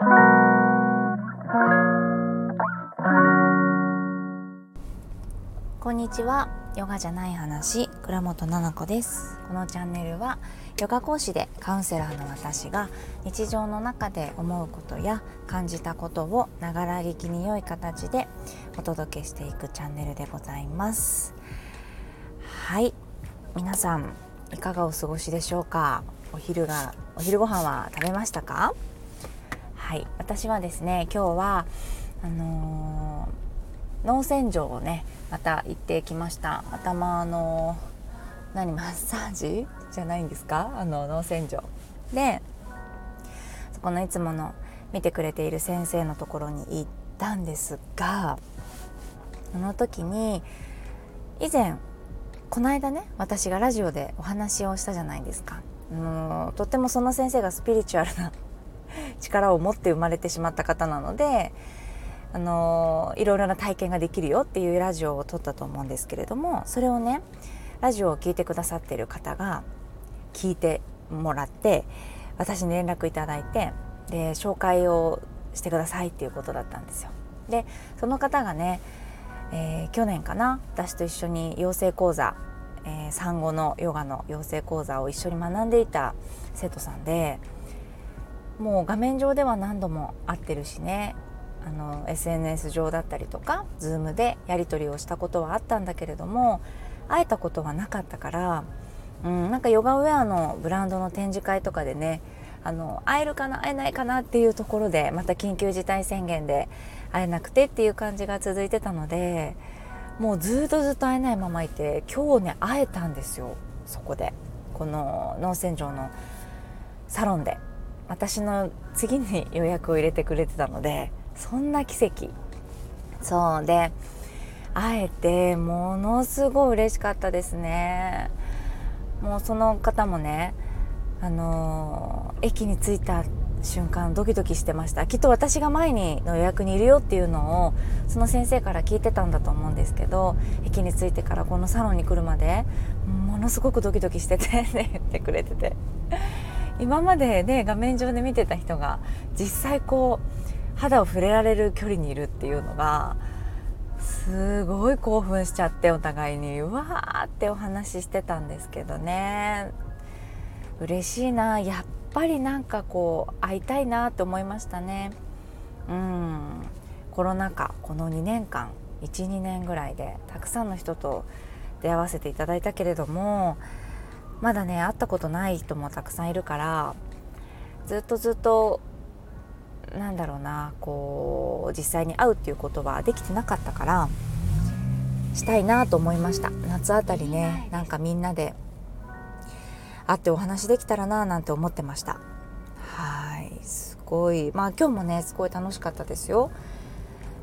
こんにちは。ヨガじゃない話。倉本々子です。このチャンネルはヨガ講師でカウンセラーの私が日常の中で思うことや感じたことをながら聞きに良い形でお届けしていくチャンネルでございます。はい。皆さんいかがお過ごしでしょうか？お昼がお昼ご飯は食べましたか？はい。私はですね今日はあのー、脳洗浄をねまた行ってきました。頭の何マッサージ？じゃないんですか？あの脳洗浄。でそこのいつもの見てくれている先生のところに行ったんですがその時に以前この間ね私がラジオでお話をしたじゃないですか。もうとってもその先生がスピリチュアルな力を持って生まれてしまった方なのであのいろいろな体験ができるよっていうラジオを撮ったと思うんですけれどもそれをねラジオを聴いてくださってる方が聞いてもらって私に連絡いただいてで紹介をしてくださいっていうことだったんですよ。でその方がね、えー、去年かな私と一緒に養成講座、えー、産後のヨガの養成講座を一緒に学んでいた生徒さんでもう画面上では何度も会ってるしね。あの SNS 上だったりとか Zoom でやり取りをしたことはあったんだけれども会えたことはなかったから、うん、なんかヨガウェアのブランドの展示会とかでねあの会えるかな会えないかなっていうところでまた緊急事態宣言で会えなくてっていう感じが続いてたのでもうずっとずっと会えないままいて今日ね会えたんですよそこで。この脳洗浄のサロンで。私の次に予約を入れてくれてたのでそんな奇跡。そうで会えてものすごい嬉しかったですね。もうその方もねあの駅に着いた瞬間ドキドキしてました。きっと私が前にの予約にいるよっていうのをその先生から聞いてたんだと思うんですけど駅に着いてからこのサロンに来るまでものすごくドキドキしてて って言ってくれてて。今までね画面上で見てた人が実際こう肌を触れられる距離にいるっていうのがすごい興奮しちゃってお互いにうわーってお話ししてたんですけどね。嬉しいな。やっぱりなんかこう会いたいなって思いましたね。うん。コロナ禍この2年間12年ぐらいでたくさんの人と出会わせていただいたけれどもまだね会ったことない人もたくさんいるからずっとずっとなんだろうなこう実際に会うっていうことはできてなかったからしたいなと思いました。夏あたりねなんかみんなで会ってお話できたらななんて思ってました。はい。すごい。まあ今日もねすごい楽しかったですよ。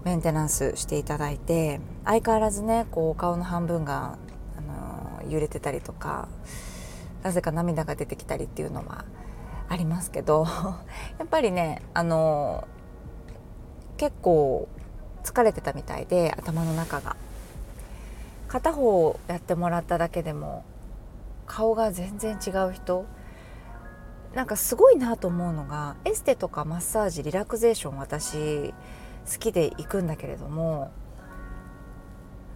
メンテナンスしていただいて相変わらずねこう顔の半分が、あの揺れてたりとかなぜか涙が出てきたりっていうのはありますけど やっぱりねあの結構疲れてたみたいで頭の中が。片方やってもらっただけでも顔が全然違う人。なんかすごいなと思うのがエステとかマッサージリラクゼーション私好きで行くんだけれども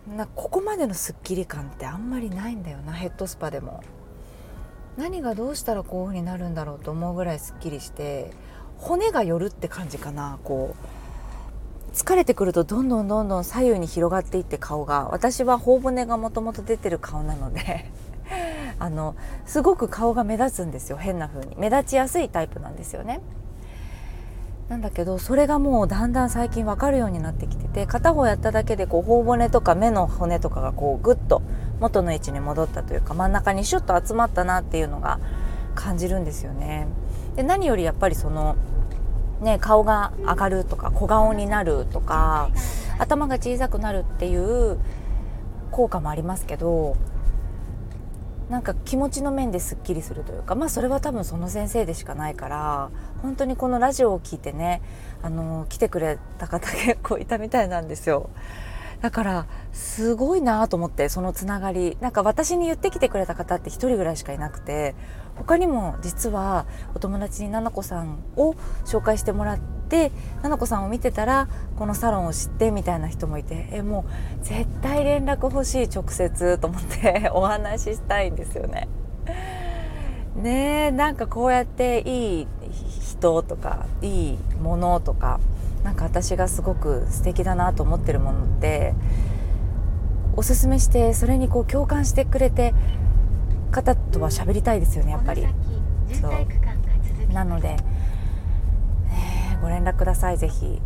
なここまでのスッキリ感ってあんまりないんだよなヘッドスパでも。何がどうしたらこういう風になるんだろうと思うぐらいすっきりして骨が寄るって感じかなこう。疲れてくるとどんどんどんどん左右に広がっていって顔が。私は頬骨がもともと出てる顔なので あのすごく顔が目立つんですよ変な風に。目立ちやすいタイプなんですよね。なんだけどそれがもうだんだん最近分かるようになってきてて片方やっただけでこう頬骨とか目の骨とかがこうグッと元の位置に戻ったというか真ん中にシュッと集まったなっていうのが感じるんですよね。で何よりやっぱりそのね、顔が上がるとか小顔になるとか頭が小さくなるっていう効果もありますけどなんか気持ちの面ですっきりするというかまあそれは多分その先生でしかないから本当にこのラジオを聞いてねあの来てくれた方結構いたみたいなんですよ。だからすごいなと思ってそのつながりなんか私に言ってきてくれた方って1人ぐらいしかいなくて他にも実はお友達にななこさんを紹介してもらっで菜々子さんを見てたらこのサロンを知ってみたいな人もいてえもう絶対連絡欲しい直接と思って お話ししたいんですよね。ねえなんかこうやっていい人とかいいものとかなんか私がすごく素敵だなと思ってるものっておすすめしてそれにこう共感してくれて方とは喋りたいですよねやっぱり。そう。なので、えー、ご連絡くださいぜひ。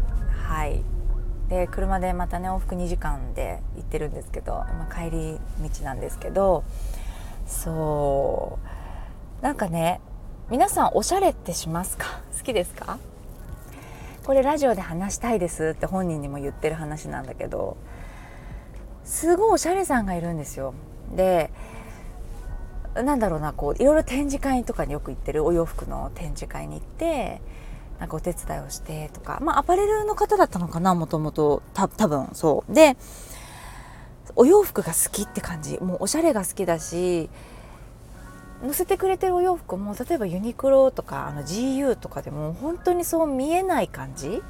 はい。で車でまたね往復2時間で行ってるんですけど、まあ、帰り道なんですけどそう。なんかね皆さんおしゃれってしますか？好きですか？これラジオで話したいですって本人にも言ってる話なんだけどすごいおしゃれさんがいるんですよ。でなんだろうなこういろいろ展示会とかによく行ってるお洋服の展示会に行ってなんかお手伝いをしてとかまあアパレルの方だったのかなもともと多分そう。でお洋服が好きって感じ。もうおしゃれが好きだし載せてくれてるお洋服も例えばユニクロとかあの GU とかでも本当にそう見えない感じ？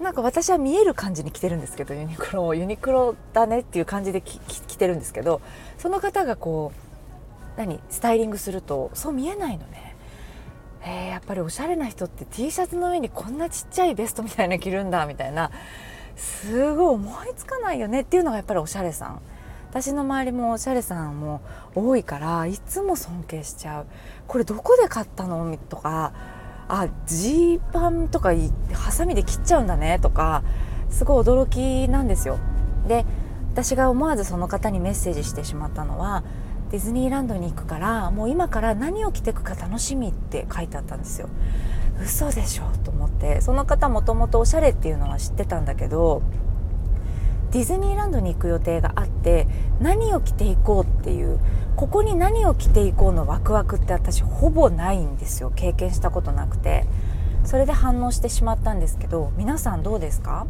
なんか私は見える感じに着てるんですけどユニクロユニクロだねっていう感じで着てるんですけどその方がこう何？スタイリングするとそう見えないのね。えー、やっぱりおしゃれな人って T シャツの上にこんなちっちゃいベストみたいな着るんだみたいな。すごい思いつかないよねっていうのがやっぱりおしゃれさん。私の周りもおしゃれさんも多いからいつも尊敬しちゃう。これどこで買ったの？とかあジーパンとかハサミで切っちゃうんだね。とかすごい驚きなんですよ。で私が思わずその方にメッセージしてしまったのはディズニーランドに行くからもう今から何を着てくか楽しみって書いてあったんですよ。嘘でしょ？と思って。その方もともとおしゃれっていうのは知ってたんだけどディズニーランドに行く予定があって何を着ていこうっていうここに何を着ていこうのワクワクって私ほぼないんですよ。経験したことなくて。それで反応してしまったんですけど皆さんどうですか？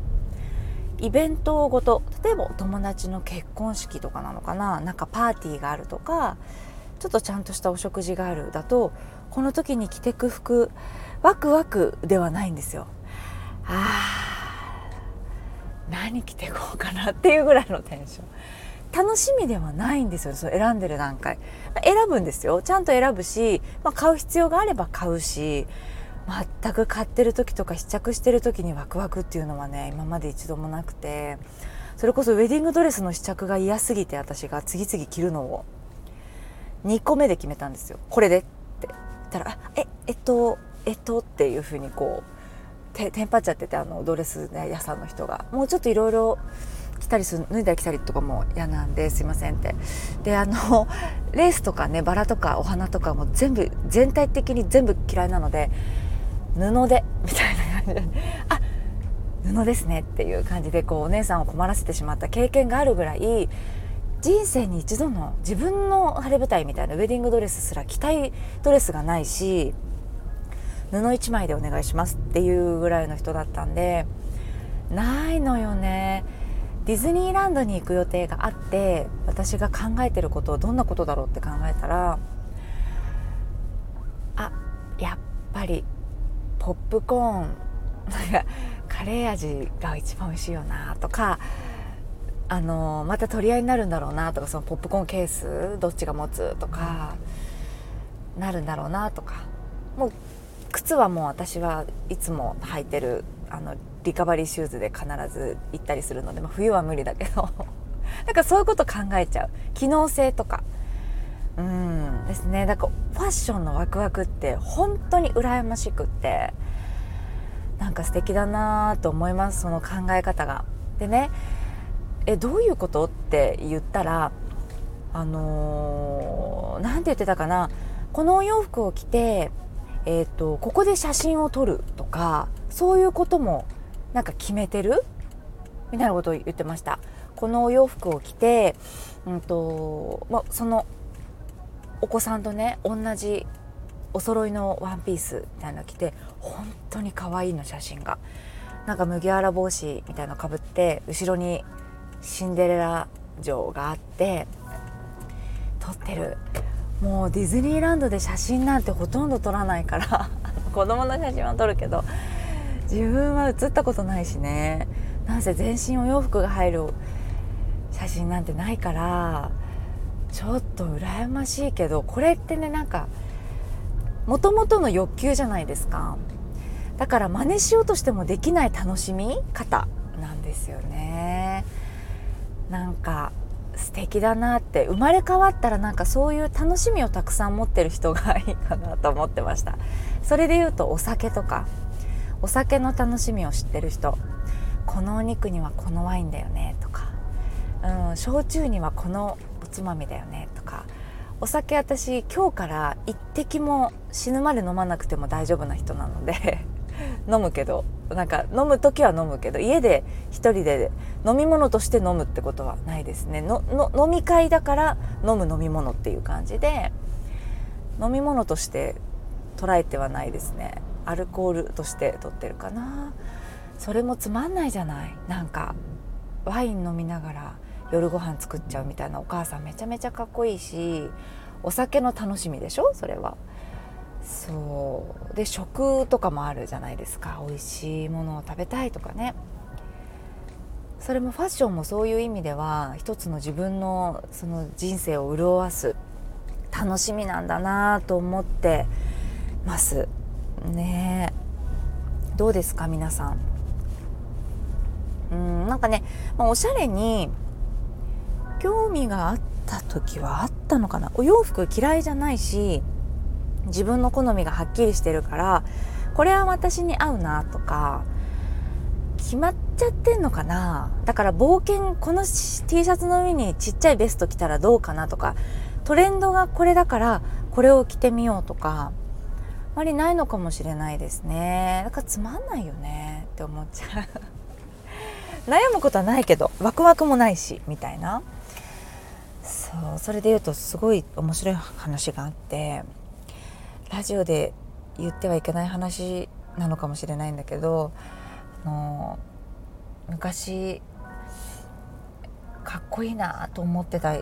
イベントごと例えばお友達の結婚式とかなのかな？なんかパーティーがあるとかちょっとちゃんとしたお食事があるだとこの時に着てく服ワクワクではないんですよ。あ何着てこうかなっていうぐらいのテンション。楽しみではないんですよそ選んでる段階。選ぶんですよ。ちゃんと選ぶし、まあ、買う必要があれば買うし全く買ってる時とか試着してる時にワクワクっていうのはね今まで一度もなくてそれこそウェディングドレスの試着が嫌すぎて私が次々着るのを2個目で決めたんですよ。これでって。言ったら「ええっとえっと」っていうふうにこうテンパっちゃっててあのドレスね屋さんの人が。もうちょっといろいろ着たりする脱いだり着たりとかも嫌なんですいませんって。であの レースとかねバラとかお花とかも全部全体的に全部嫌いなので布でみたいな。感じであ布ですねっていう感じでこうお姉さんを困らせてしまった経験があるぐらい人生に一度の自分の晴れ舞台みたいなウェディングドレスすら着たいドレスがないし布1枚でお願いしますっていうぐらいの人だったんでないのよね。ディズニーランドに行く予定があって私が考えてることどんなことだろうって考えたらあやっぱりポップコーンカレー味が一番美味しいよなとかあのまた取り合いになるんだろうなとかそのポップコーンケースどっちが持つとかなるんだろうなとかもう靴はもう私はいつも履いてるあのリカバリーシューズで必ず行ったりするので、まあ、冬は無理だけど。なんかそういうこと考えちゃう。機能性とか。うん。ですね。だからファッションのワクワクって本当に羨ましくってなんか素敵だなと思います。その考え方が。でねえどういうことって言ったらあの何、ー、て言ってたかな。このお洋服を着て、えーと、ここで写真を撮るとかそういうこともなんか決めてる？みたいなことを言ってました。このお洋服を着て、うんとま、そのお子さんとね同じお揃いのワンピースみたいなの着て本当に可愛いの写真が。なんか麦わら帽子みたいなのかぶって後ろにシンデレラ城があって撮ってる。もうディズニーランドで写真なんてほとんど撮らないから 子供の写真は撮るけど自分は写ったことないしね。なんせ全身お洋服が入る写真なんてないからちょっと羨ましいけどこれってねなんかもともとの欲求じゃないですか。だから真似しようとしてもできない楽しみ方なんですよね。なんか素敵だなって。生まれ変わったらなんかそういう楽しみをたくさん持ってる人がいいかなと思ってました。それで言うとお酒とか。お酒の楽しみを知ってる人。このお肉にはこのワインだよねとか、うん、焼酎にはこのおつまみだよねとか。お酒私今日から一滴も死ぬまで飲まなくても大丈夫な人なので。飲むけど。なんか飲む時は飲むけど。家で一人で飲み物として飲むってことはないですね。の飲み会だから飲む飲み物っていう感じで飲み物として捉えてはないですね。アルコールとして取ってるかな。それもつまんないじゃない。なんかワイン飲みながら夜ご飯作っちゃうみたいなお母さんめちゃめちゃかっこいいしお酒の楽しみでしょ？それは。そう。で食とかもあるじゃないですか。美味しいものを食べたいとかね。それもファッションもそういう意味では一つの自分のその人生を潤わす楽しみなんだなと思ってます。ね。どうですか皆さん？うんなんかね、まあ、おしゃれに興味があった時はあったのかな？お洋服嫌いじゃないし自分の好みがはっきりしてるからこれは私に合うなとか決まっちゃってんのかな？だから冒険この T シャツの上にちっちゃいベスト着たらどうかなとかトレンドがこれだからこれを着てみようとかあまりないのかもしれないですね。だからつまんないよね。って思っちゃう。悩むことはないけどワクワクもないしみたいな。そうそれで言うとすごい面白い話があってラジオで言ってはいけない話なのかもしれないんだけどの昔かっこいいなと思ってた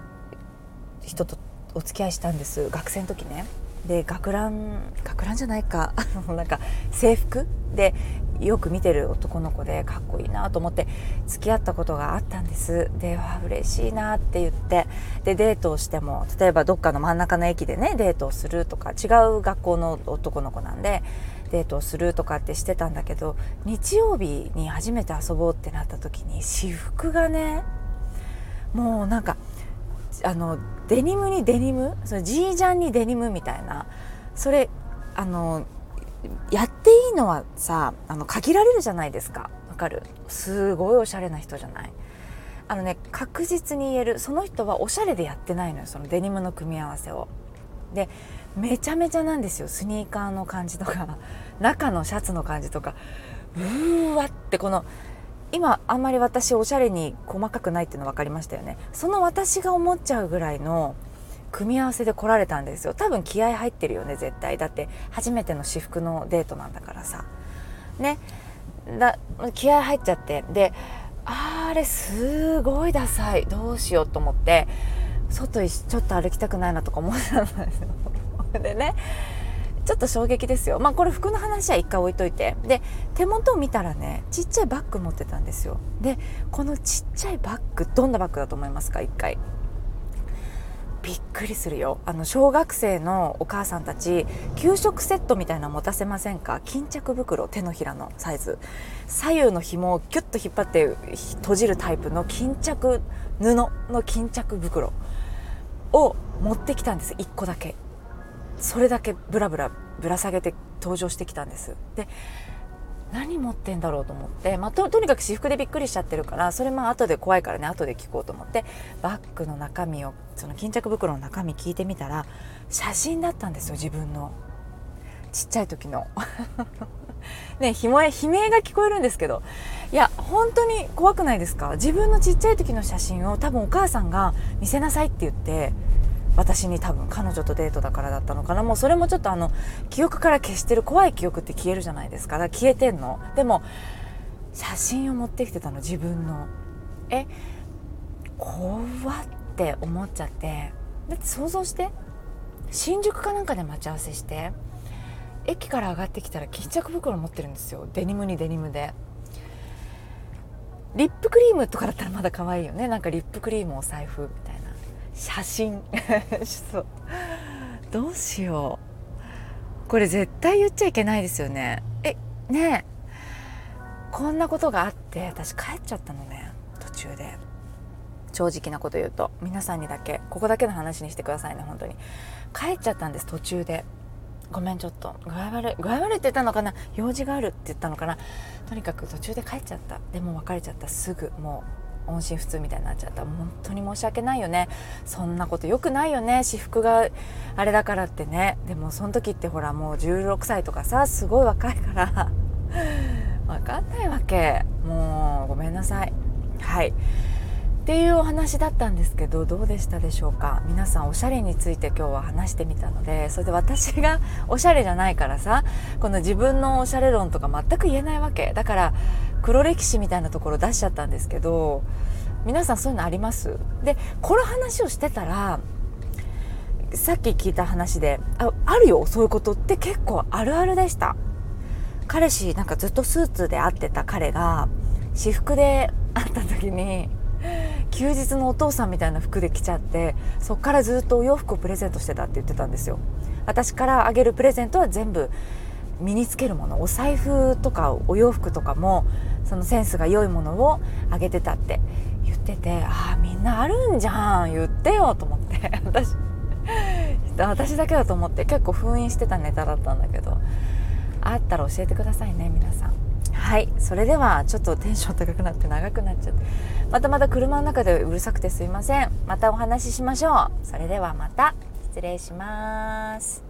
人とお付き合いしたんです学生の時ね。で学ラン学ランじゃないか。なんか制服でよく見てる男の子でかっこいいなと思って付き合ったことがあったんです。でわ嬉しいなって言って。でデートをしても例えばどっかの真ん中の駅でねデートをするとか違う学校の男の子なんでデートをするとかってしてたんだけど日曜日に初めて遊ぼうってなった時に私服がねもうなんかあのデニムにデニムそのジージャンにデニムみたいなそれあのやっていいのはさあの限られるじゃないですか。わかる？すごいおしゃれな人じゃない？あのね確実に言えるその人はおしゃれでやってないのよそのデニムの組み合わせを。でめちゃめちゃなんですよ。スニーカーの感じとか 中のシャツの感じとか。うーわってこの今あんまり私おしゃれに細かくないっていうの分かりましたよね。その私が思っちゃうぐらいの組み合わせで来られたんですよ。多分気合入ってるよね絶対。だって初めての私服のデートなんだからさ。ね。だ気合入っちゃって。であれすごいダサい。どうしようと思って外ちょっと歩きたくないなとか思ってたんですよ。でねちょっと衝撃ですよ。まあこれ服の話は一回置いといて。で手元を見たらねちっちゃいバッグ持ってたんですよ。でこのちっちゃいバッグどんなバッグだと思いますか？一回。びっくりするよ。あの小学生のお母さんたち給食セットみたいなの持たせませんか？巾着袋手のひらのサイズ。左右の紐をキュッと引っ張って閉じるタイプの巾着布の巾着袋を持ってきたんです。1個だけ。それだけブラブラぶら下げて登場してきたんです。で何持ってんだろうと思って、まあ、ととにかく私服でびっくりしちゃってるからそれまあ後で怖いからね後で聞こうと思ってバッグの中身をその巾着袋の中身聞いてみたら写真だったんですよ自分の。ちっちゃい時の。ね悲鳴悲鳴が聞こえるんですけど。いや本当に怖くないですか？自分のちっちゃい時の写真を多分お母さんが見せなさいって言って私に多分彼女とデートだからだったのかな。もうそれもちょっとあの記憶から消してる怖い記憶って消えるじゃないですか。だから消えてんの。でも写真を持ってきてたの自分の。え怖って思っちゃって。だって想像して新宿かなんかで待ち合わせして駅から上がってきたら巾着袋持ってるんですよ。デニムにデニムで。リップクリームとかだったらまだ可愛いよね。なんかリップクリームお財布みたいな。写真。そうどうしよう。これ絶対言っちゃいけないですよね。えねえ。こんなことがあって私帰っちゃったのね。途中で。正直なこと言うと。皆さんにだけ。ここだけの話にしてくださいね本当に。帰っちゃったんです途中で。ごめんちょっと。具合悪い。具合悪いって言ったのかな。用事があるって言ったのかな。とにかく途中で帰っちゃった。でも別れちゃった。すぐもう。音信不通みたいになっちゃった。本当に申し訳ないよね。そんなことよくないよね。私服があれだからってね。でもその時ってほらもう16歳とかさすごい若いから。分かんないわけ。もうごめんなさい。はい。っていうお話だったんですけどどうでしたでしょうか？皆さんおしゃれについて今日は話してみたのでそれで私が おしゃれじゃないからさこの自分のおしゃれ論とか全く言えないわけ。だから黒歴史みたいなところ出しちゃったんですけど皆さんそういうのあります？でこの話をしてたらさっき聞いた話でああるよそういうことって結構あるあるでした。彼氏なんかずっとスーツで会ってた彼が私服で会った時に休日のお父さんみたいな服で来ちゃってそっからずっとお洋服をプレゼントしてたって言ってたんですよ。私からあげるプレゼントは全部身につけるもの。お財布とかお洋服とかもそのセンスが良いものをあげてたって言っててああみんなあるんじゃん言ってよと思って。私私だけだと思って結構封印してたネタだったんだけどあったら教えてくださいね皆さん。はいそれではちょっとテンション高くなって長くなっちゃってまたまた車の中でうるさくてすいません。またお話ししましょう。それではまた。失礼します。